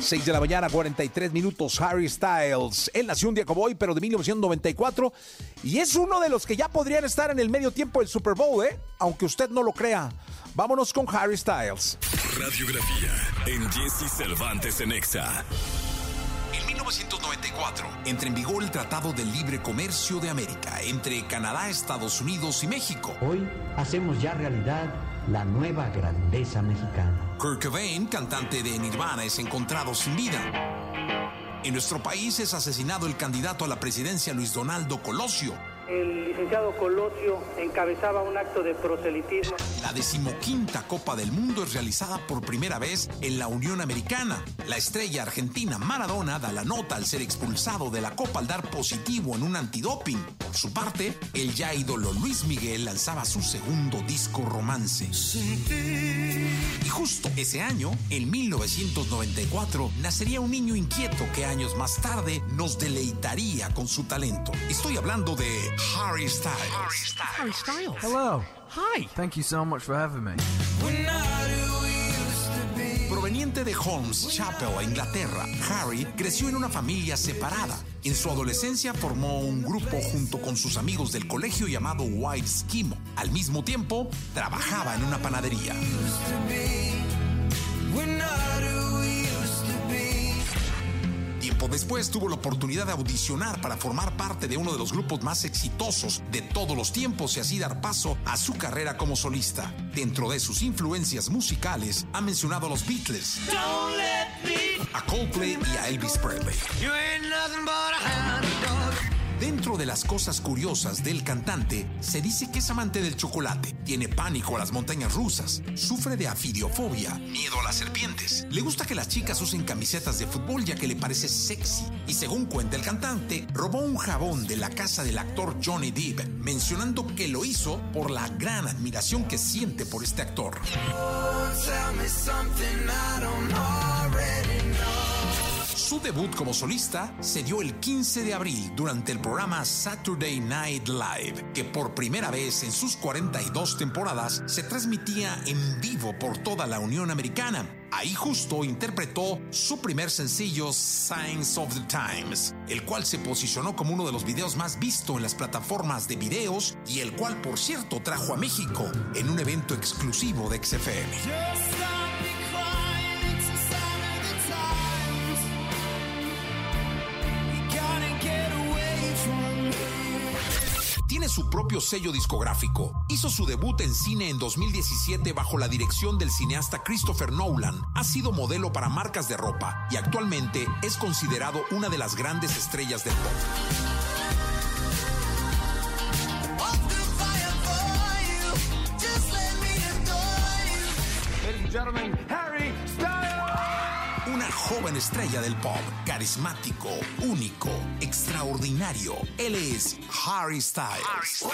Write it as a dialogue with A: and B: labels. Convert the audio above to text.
A: 6 de la mañana, 43 minutos, Harry Styles. Él nació un día como hoy, pero de 1994. Y es uno de los que ya podrían estar en el medio tiempo del Super Bowl, ¿eh? Aunque usted no lo crea. Vámonos con Harry Styles.
B: Radiografía en Jesse Cervantes en Exa.
C: En 1994 entra en vigor el Tratado de Libre Comercio de América entre Canadá, Estados Unidos y México.
D: Hoy hacemos ya realidad la nueva grandeza mexicana.
C: Kurt Cobain, cantante de Nirvana, es encontrado sin vida. En nuestro país es asesinado el candidato a la presidencia Luis Donaldo Colosio.
E: El licenciado Colosio encabezaba un acto de proselitismo.
C: La decimoquinta Copa del Mundo es realizada por primera vez en la Unión Americana. La estrella argentina Maradona da la nota al ser expulsado de la Copa al dar positivo en un antidoping. Por su parte, el ya ídolo Luis Miguel lanzaba su segundo disco romance. Y justo ese año, en 1994, nacería un niño inquieto que años más tarde nos deleitaría con su talento. Estoy hablando de Harry Styles.
F: Harry Styles.
G: Hello.
F: Hi.
G: Thank you so much for having me.
C: Proveniente de Holmes Chapel, Inglaterra, Harry creció en una familia separada. En su adolescencia formó un grupo junto con sus amigos del colegio llamado White Schemo. Al mismo tiempo, trabajaba en una panadería. Tiempo después tuvo la oportunidad de audicionar para formar parte de uno de los grupos más exitosos de todos los tiempos y así dar paso a su carrera como solista. Dentro de sus influencias musicales ha mencionado a los Beatles, a Coldplay y a Elvis Presley. De las cosas curiosas del cantante, se dice que es amante del chocolate, tiene pánico a las montañas rusas, sufre de afidiofobia, miedo a las serpientes. Le gusta que las chicas usen camisetas de fútbol ya que le parece sexy. Y según cuenta el cantante, robó un jabón de la casa del actor Johnny Depp, mencionando que lo hizo por la gran admiración que siente por este actor. Su debut como solista se dio el 15 de abril durante el programa Saturday Night Live, que por primera vez en sus 42 temporadas se transmitía en vivo por toda la Unión Americana. Ahí justo interpretó su primer sencillo Signs of the Times, el cual se posicionó como uno de los videos más vistos en las plataformas de videos y el cual por cierto trajo a México en un evento exclusivo de XFM. Su propio sello discográfico. Hizo su debut en cine en 2017 bajo la dirección del cineasta Christopher Nolan. Ha sido modelo para marcas de ropa y actualmente es considerado una de las grandes estrellas del pop.
G: Harry
C: joven estrella del pop, carismático, único, extraordinario. Él es Harry Styles.